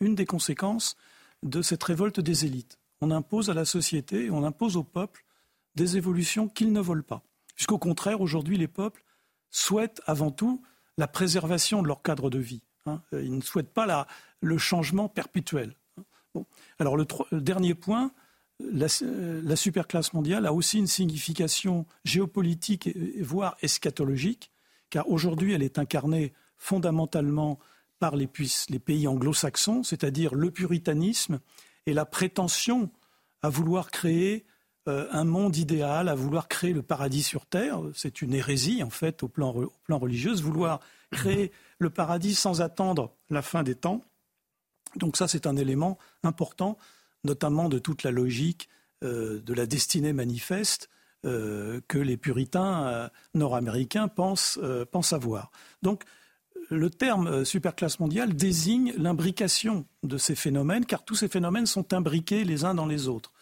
une des conséquences de cette révolte des élites. On impose à la société, on impose au peuple des évolutions qu'ils ne veulent pas. Puisqu'au contraire, aujourd'hui, les peuples souhaitent avant tout la préservation de leur cadre de vie. Hein. Ils ne souhaitent pas le changement perpétuel. Hein. Alors le, dernier point, la, la, superclasse mondiale a aussi une signification géopolitique voire eschatologique, car aujourd'hui elle est incarnée fondamentalement par les pays anglo-saxons, c'est-à-dire le puritanisme et la prétention à vouloir créer euh, un monde idéal, à vouloir créer le paradis sur terre. C'est une hérésie, en fait, au plan, religieux, vouloir créer le paradis sans attendre la fin des temps. Donc ça, c'est un élément important, notamment de toute la logique euh, de la destinée manifeste euh, que les puritains nord-américains pensent, pensent avoir. Donc le terme superclasse mondiale désigne l'imbrication de ces phénomènes, car tous ces phénomènes sont imbriqués les uns dans les autres.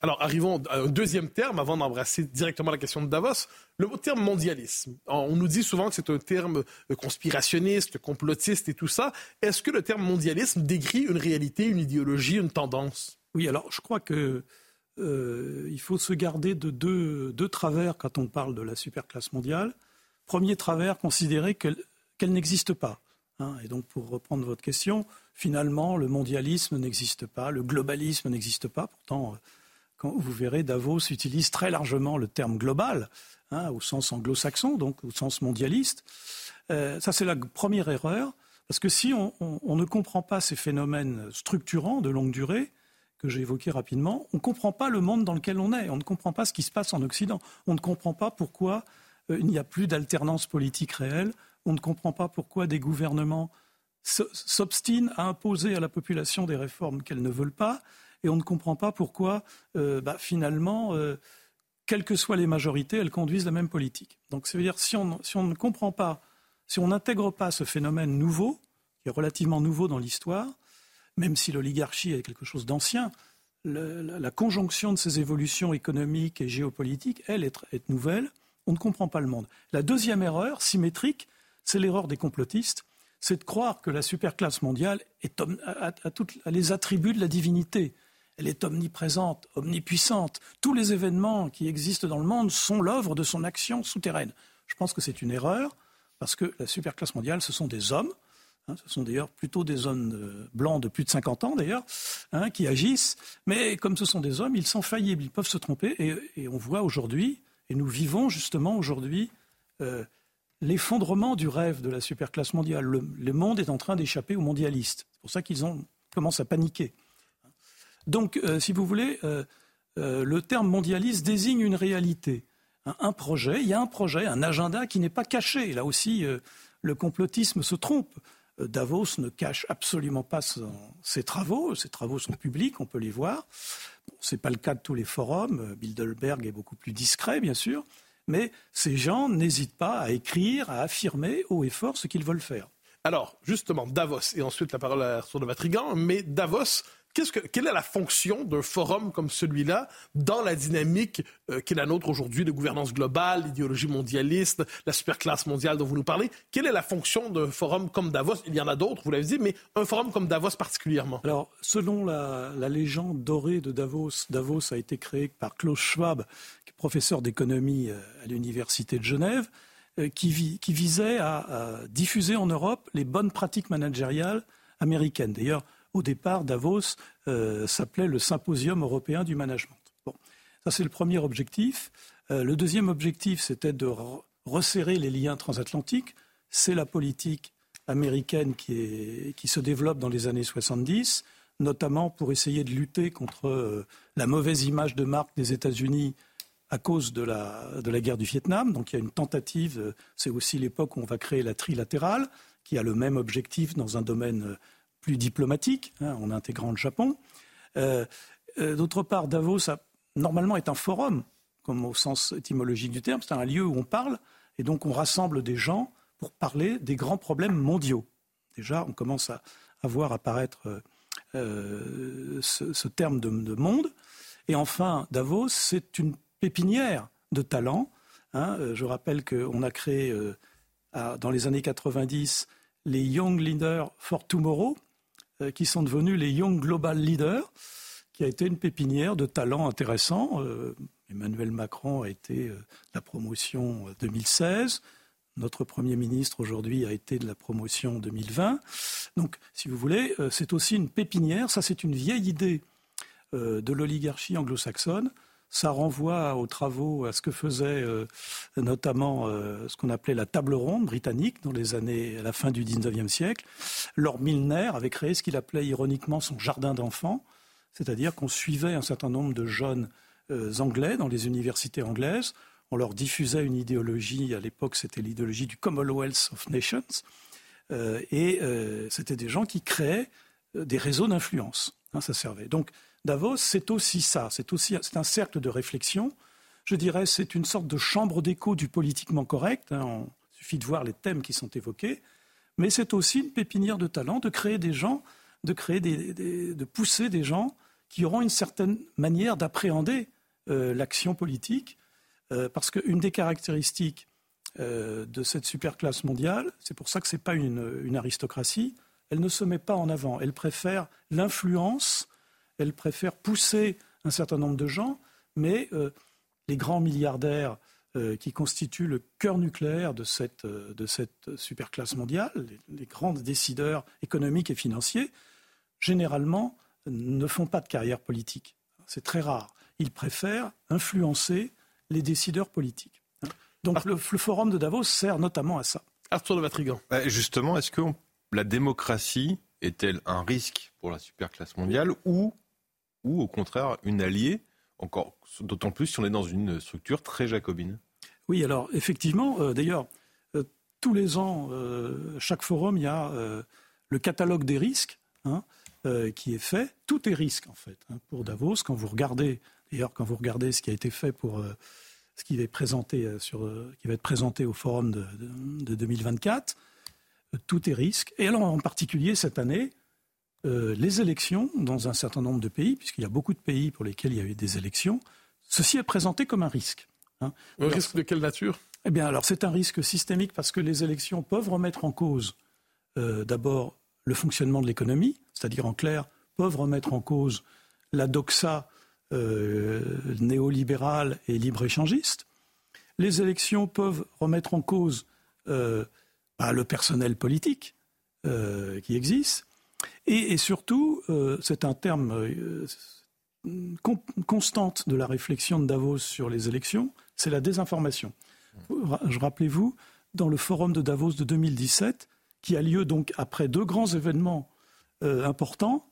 Alors, arrivons à un deuxième terme avant d'embrasser directement la question de Davos, le terme mondialisme. On nous dit souvent que c'est un terme euh, conspirationniste, complotiste et tout ça. Est-ce que le terme mondialisme décrit une réalité, une idéologie, une tendance? Oui, alors je crois que euh, il faut se garder de deux, travers quand on parle de la superclasse mondiale. Premier travers, considérer qu'elle n'existe pas. Hein. et donc, pour reprendre votre question, finalement, le mondialisme n'existe pas, le globalisme n'existe pas. Pourtant, quand vous verrez, Davos utilise très largement le terme global, hein, au sens anglo-saxon, donc au sens mondialiste. Euh, ça, c'est la première erreur, parce que si on, ne comprend pas ces phénomènes structurants de longue durée, que j'ai évoqués rapidement, on ne comprend pas le monde dans lequel on est, on ne comprend pas ce qui se passe en Occident, on ne comprend pas pourquoi euh, il n'y a plus d'alternance politique réelle, on ne comprend pas pourquoi des gouvernements s'obstinent à imposer à la population des réformes qu'elles ne veulent pas, et on ne comprend pas pourquoi, euh, bah, finalement, euh, quelles que soient les majorités, elles conduisent la même politique. Donc, ça veut dire si on, ne comprend pas, si on n'intègre pas ce phénomène nouveau, qui est relativement nouveau dans l'histoire, même si l'oligarchie est quelque chose d'ancien, la, conjonction de ces évolutions économiques et géopolitiques, elle, est, nouvelle. On ne comprend pas le monde. La deuxième erreur, symétrique, c'est l'erreur des complotistes c'est de croire que la superclasse mondiale a, les attributs de la divinité elle est omniprésente, omnipuissante. Tous les événements qui existent dans le monde sont l'œuvre de son action souterraine. Je pense que c'est une erreur, parce que la superclasse mondiale, ce sont des hommes, hein, ce sont d'ailleurs plutôt des hommes euh, blancs de plus de 50 ans d'ailleurs, hein, qui agissent, mais comme ce sont des hommes, ils sont faillibles, ils peuvent se tromper, et, on voit aujourd'hui, et nous vivons justement aujourd'hui, euh, l'effondrement du rêve de la superclasse mondiale. Le, le monde est en train d'échapper aux mondialistes. C'est pour ça qu'ils commencent à paniquer. Donc, euh, si vous voulez, euh, euh, le terme mondialiste désigne une réalité, un, projet. Il y a un projet, un agenda qui n'est pas caché. Là aussi, le complotisme se trompe. Davos ne cache absolument pas ses travaux. Ses travaux sont publics, on peut les voir. Ce n'est pas le cas de tous les forums. Bilderberg est beaucoup plus discret, bien sûr. Mais ces gens n'hésitent pas à écrire, à affirmer haut et fort ce qu'ils veulent faire. Alors, justement, Davos, et ensuite la parole à de Matrigan, mais Davos, que, quelle est la fonction d'un forum comme celui-là dans la dynamique euh, qui est la nôtre aujourd'hui de gouvernance globale, l'idéologie mondialiste, la superclasse mondiale dont vous nous parlez? Quelle est la fonction d'un forum comme Davos? Il y en a d'autres, vous l'avez dit, mais un forum comme Davos particulièrement. Alors, selon la, légende dorée de Davos, Davos a été créé par Klaus Schwab, qui est professeur d'économie euh, à l'Université de Genève. Euh, qui, visait à, diffuser en Europe les bonnes pratiques managériales américaines. D'ailleurs, au départ, Davos euh, s'appelait le Symposium européen du management. Bon, ça c'est le premier objectif. Euh, le deuxième objectif, c'était de resserrer les liens transatlantiques. C'est la politique américaine qui, se développe dans les années 70, notamment pour essayer de lutter contre la mauvaise image de marque des États-Unis à cause de la, guerre du Vietnam. Donc il y a une tentative, euh, c'est aussi l'époque où on va créer la trilatérale, qui a le même objectif dans un domaine euh, plus diplomatique, hein, en intégrant le Japon. Euh, d'autre part, Davos a, normalement est un forum, comme au sens étymologique du terme, c'est un lieu où on parle, et donc on rassemble des gens pour parler des grands problèmes mondiaux. Déjà, on commence à, voir apparaître ce, terme de, de monde. Et enfin, Davos, c'est une pépinière de talents. Hein. Euh, je rappelle qu'on a créé euh, dans les années 90 les Young Leaders for Tomorrow, euh, qui sont devenus les Young Global Leaders, qui a été une pépinière de talents intéressants. Emmanuel Macron a été de la promotion 2016. Notre Premier ministre aujourd'hui a été de la promotion 2020. Donc, si vous voulez, c'est aussi une pépinière. Ça, c'est une vieille idée de l'oligarchie anglo-saxonne ça renvoie aux travaux, à ce que faisait euh, notamment euh, ce qu'on appelait la table ronde britannique dans les années, à la fin du 19e siècle. Lord Milner avait créé ce qu'il appelait ironiquement son jardin d'enfants, c'est-à-dire qu'on suivait un certain nombre de jeunes euh, anglais dans les universités anglaises. On leur diffusait une idéologie, à l'époque c'était l'idéologie du Commonwealth of Nations, et c'était des gens qui créaient des réseaux d'influence. Hein, ça servait. Donc Davos, c'est aussi ça, c'est aussi c'est un cercle de réflexion. Je dirais c'est une sorte de chambre d'écho du politiquement correct. Hein. il suffit de voir les thèmes qui sont évoqués, mais c'est aussi une pépinière de talent, de créer des gens, de créer de pousser des gens qui auront une certaine manière d'appréhender euh, l'action politique, euh, parce qu'une des caractéristiques euh, de cette superclasse mondiale, c'est pour ça que ce n'est pas une aristocratie, elle ne se met pas en avant, elle préfère l'influence elle préfère pousser un certain nombre de gens, mais euh, les grands milliardaires euh, qui constituent le cœur nucléaire de cette, euh, de cette superclasse mondiale, les, grands décideurs économiques et financiers, généralement ne font pas de carrière politique. C'est très rare. Ils préfèrent influencer les décideurs politiques. Donc le, forum de Davos sert notamment à ça. Arthur de Vatrigan. Bah, justement, est-ce que la démocratie est-elle un risque pour la superclasse mondiale ou ou au contraire une alliée, encore d'autant plus si on est dans une structure très jacobine Oui, alors effectivement, euh, d'ailleurs, euh, tous les ans, euh, chaque forum, il y a le catalogue des risques hein, qui est fait. Tout est risque en fait hein, pour Davos. Quand vous regardez, d'ailleurs, quand vous regardez ce qui a été fait pour ce qui va être présenté sur, qui va être présenté au forum de, de 2024, tout est risque. Et alors en particulier cette année, euh, les élections dans un certain nombre de pays, puisqu'il y a beaucoup de pays pour lesquels il y a eu des élections, ceci est présenté comme un risque. Hein. Un risque de quelle nature? Eh bien, alors c'est un risque systémique parce que les élections peuvent remettre en cause euh, d'abord le fonctionnement de l'économie, c'est-à-dire en clair, peuvent remettre en cause la doxa euh, néolibérale et libre-échangiste. Les élections peuvent remettre en cause bah, le personnel politique qui existe. Et, surtout, euh, c'est un terme euh, constante de la réflexion de Davos sur les élections, c'est la désinformation. Je rappelez-vous, dans le forum de Davos de 2017, qui a lieu donc après deux grands événements euh, importants,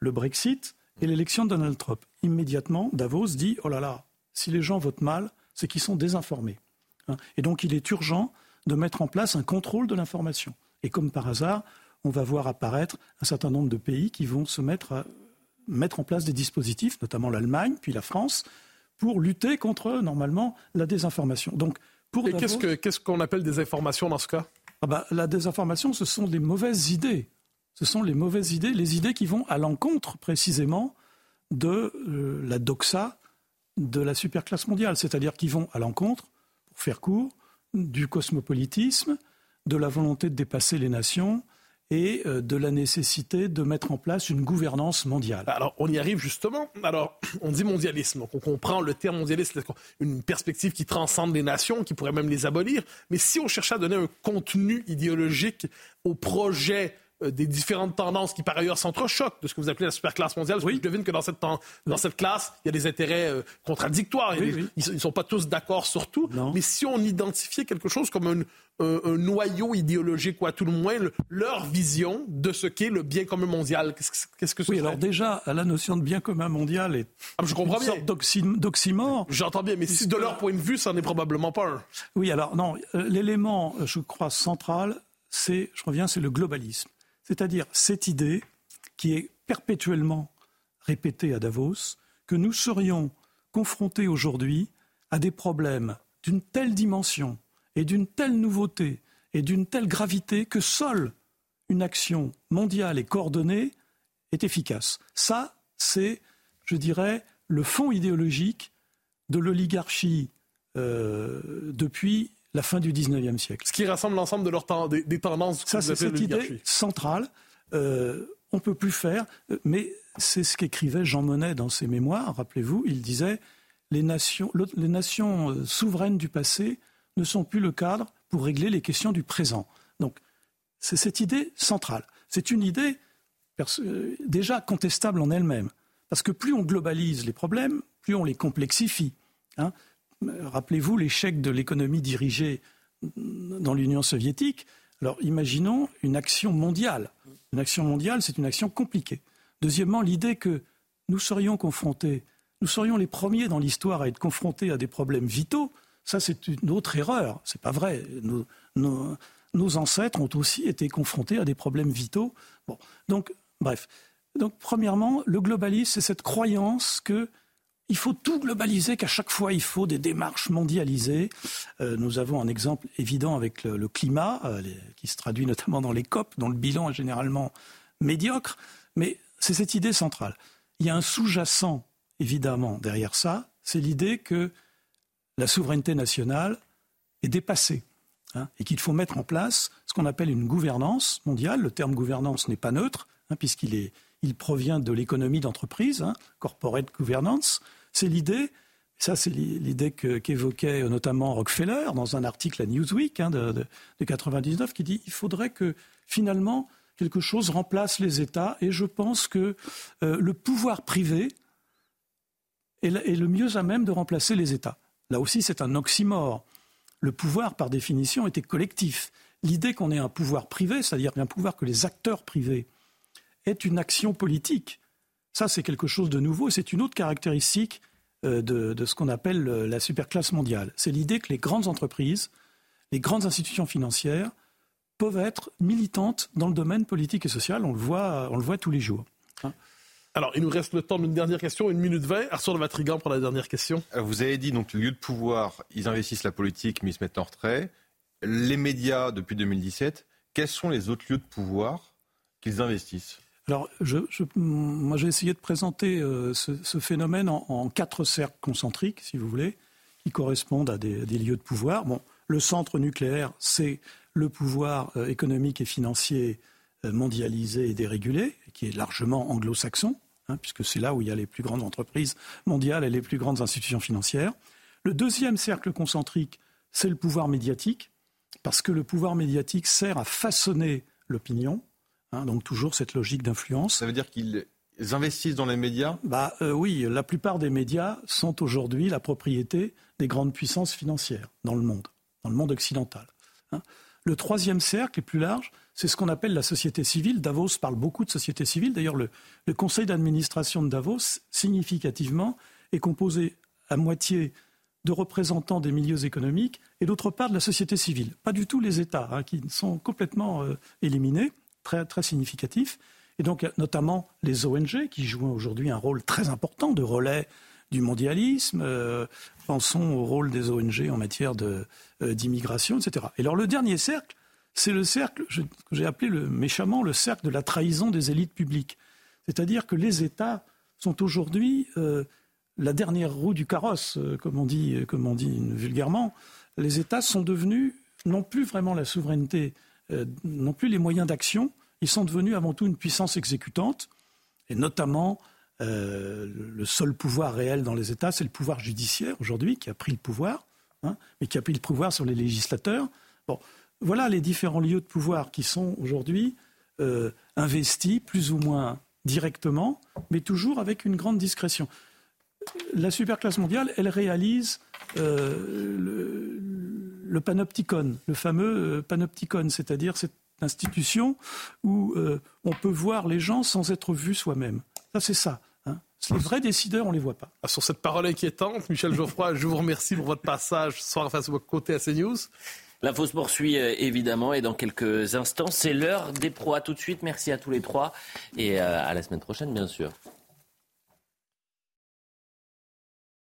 le Brexit et l'élection de Donald Trump. Immédiatement, Davos dit Oh là là, si les gens votent mal, c'est qu'ils sont désinformés. Hein. et donc, il est urgent de mettre en place un contrôle de l'information. Et comme par hasard, on va voir apparaître un certain nombre de pays qui vont se mettre à mettre en place des dispositifs, notamment l'Allemagne, puis la France, pour lutter contre, normalement, la désinformation. Donc, pour Et qu'est-ce qu'on appelle des informations dans ce cas? Ah bah, La désinformation, ce sont des mauvaises idées. Ce sont les mauvaises idées, les idées qui vont à l'encontre précisément de euh, la doxa de la superclasse mondiale, c'est-à-dire qui vont à l'encontre, pour faire court, du cosmopolitisme, de la volonté de dépasser les nations, et euh, de la nécessité de mettre en place une gouvernance mondiale. Alors, on y arrive justement. Alors, (clears throat) on dit mondialisme, donc on comprend le terme mondialisme, une perspective qui transcende les nations, qui pourrait même les abolir. Mais si on cherchait à donner un contenu idéologique au projet des différentes tendances qui par ailleurs s'entrechoquent de ce que vous appelez la superclasse mondiale. Oui. Je devine que dans cette, dans cette classe, il y a des intérêts euh, contradictoires. Ils ne sont pas tous d'accord sur tout. Mais si on identifiait quelque chose comme un, noyau idéologique ou à tout le moins leur vision de ce qu'est le bien commun mondial, qu'est-ce que Oui, alors déjà, la notion de bien commun mondial est ah, je comprends une sorte d'oxymore. J'entends bien, mais si de leur point de vue, ça n'est probablement pas un. Oui, alors non, euh, l'élément, je crois, central, c'est, je reviens, c'est le globalisme. C'est-à-dire cette idée qui est perpétuellement répétée à Davos, que nous serions confrontés aujourd'hui à des problèmes d'une telle dimension et d'une telle nouveauté et d'une telle gravité que seule une action mondiale et coordonnée est efficace. Ça, c'est, je dirais, le fond idéologique de l'oligarchie euh, depuis la fin du 19e siècle. Ce qui rassemble l'ensemble de leur des, tendances. Ça, c'est cette idée centrale. Euh, on ne peut plus faire, euh, mais c'est ce qu'écrivait Jean Monnet dans ses mémoires, rappelez-vous, il disait les nations, les nations euh, souveraines du passé ne sont plus le cadre pour régler les questions du présent. Donc, c'est cette idée centrale. C'est une idée déjà contestable en elle-même, parce que plus on globalise les problèmes, plus on les complexifie. Hein. Rappelez-vous l'échec de l'économie dirigée dans l'Union soviétique. Alors imaginons une action mondiale. Une action mondiale, c'est une action compliquée. Deuxièmement, l'idée que nous serions confrontés, nous serions les premiers dans l'histoire à être confrontés à des problèmes vitaux, ça c'est une autre erreur. C'est pas vrai. Nos, ancêtres ont aussi été confrontés à des problèmes vitaux. Donc bref. Donc premièrement, le globalisme, c'est cette croyance que il faut tout globaliser, qu'à chaque fois il faut des démarches mondialisées. Euh, nous avons un exemple évident avec le, climat, euh, qui se traduit notamment dans les COP, dont le bilan est généralement médiocre, mais c'est cette idée centrale. Il y a un sous-jacent, évidemment, derrière ça, c'est l'idée que la souveraineté nationale est dépassée. Hein, et qu'il faut mettre en place ce qu'on appelle une gouvernance mondiale. Le terme gouvernance n'est pas neutre, hein, puisqu'il est, il provient de l'économie d'entreprise, hein, corporate governance, c'est l'idée, ça c'est l'idée qu'évoquait notamment Rockefeller dans un article à Newsweek hein, de, de, 99 qui dit il faudrait que finalement quelque chose remplace les États et je pense que euh, le pouvoir privé est, le mieux à même de remplacer les États. Là aussi c'est un oxymore. Le pouvoir par définition était collectif. L'idée qu'on ait un pouvoir privé, c'est-à-dire un pouvoir que les acteurs privés aient une action politique ça, c'est quelque chose de nouveau. C'est une autre caractéristique euh, de, ce qu'on appelle euh, la superclasse mondiale. C'est l'idée que les grandes entreprises, les grandes institutions financières peuvent être militantes dans le domaine politique et social. On le voit, on le voit tous les jours. Hein. alors, il nous reste le temps d'une dernière question, une minute vingt. Arthur de Vatrigan pour la dernière question. Euh, vous avez dit donc le lieu de pouvoir, ils investissent la politique, mais ils se mettent en retrait. Les médias depuis 2017, quels sont les autres lieux de pouvoir qu'ils investissent? Alors, moi, j'ai essayé de présenter euh, ce, phénomène en, quatre cercles concentriques, si vous voulez, qui correspondent à des, lieux de pouvoir. Le centre nucléaire, c'est le pouvoir euh, économique et financier euh, mondialisé et dérégulé, qui est largement anglo-saxon, hein, puisque c'est là où il y a les plus grandes entreprises mondiales et les plus grandes institutions financières. Le deuxième cercle concentrique, c'est le pouvoir médiatique, parce que le pouvoir médiatique sert à façonner l'opinion, Hein, donc toujours cette logique d'influence. Ça veut dire qu'ils investissent dans les médias? Bah, euh, Oui, la plupart des médias sont aujourd'hui la propriété des grandes puissances financières dans le monde, dans le monde occidental. Hein. Le troisième cercle est plus large, c'est ce qu'on appelle la société civile. Davos parle beaucoup de société civile. D'ailleurs, le, le conseil d'administration de Davos, significativement, est composé à moitié de représentants des milieux économiques et d'autre part de la société civile. Pas du tout les États, hein, qui sont complètement euh, éliminés très, très significatif. Et donc, notamment les ONG qui jouent aujourd'hui un rôle très important de relais du mondialisme. Euh, pensons au rôle des ONG en matière euh, d'immigration, etc. Et alors, le dernier cercle, c'est le cercle que j'ai appelé le, méchamment le cercle de la trahison des élites publiques. C'est-à-dire que les États sont aujourd'hui euh, la dernière roue du carrosse, comme on dit, comme on dit vulgairement. Les États sont devenus non plus vraiment la souveraineté, euh, non plus les moyens d'action. Ils sont devenus avant tout une puissance exécutante, et notamment le seul pouvoir réel dans les États, c'est le pouvoir judiciaire aujourd'hui qui a pris le pouvoir, hein, mais qui a pris le pouvoir sur les législateurs. Voilà les différents lieux de pouvoir qui sont aujourd'hui euh, investis plus ou moins directement, mais toujours avec une grande discrétion. La superclasse mondiale, elle réalise euh, panopticon, le fameux euh, panopticon, c'est-à-dire cette institution où on peut voir les gens sans être vu soi-même. Ça, c'est ça. Hein. Les vrais décideurs, on ne les voit pas. Ah, sur cette parole inquiétante, Michel Geoffroy, je vous remercie pour votre passage ce soir face à votre côté à CNews. La se poursuit euh, évidemment et dans quelques instants, c'est l'heure des pros. tout de suite. Merci à tous les trois et euh, à la semaine prochaine, bien sûr.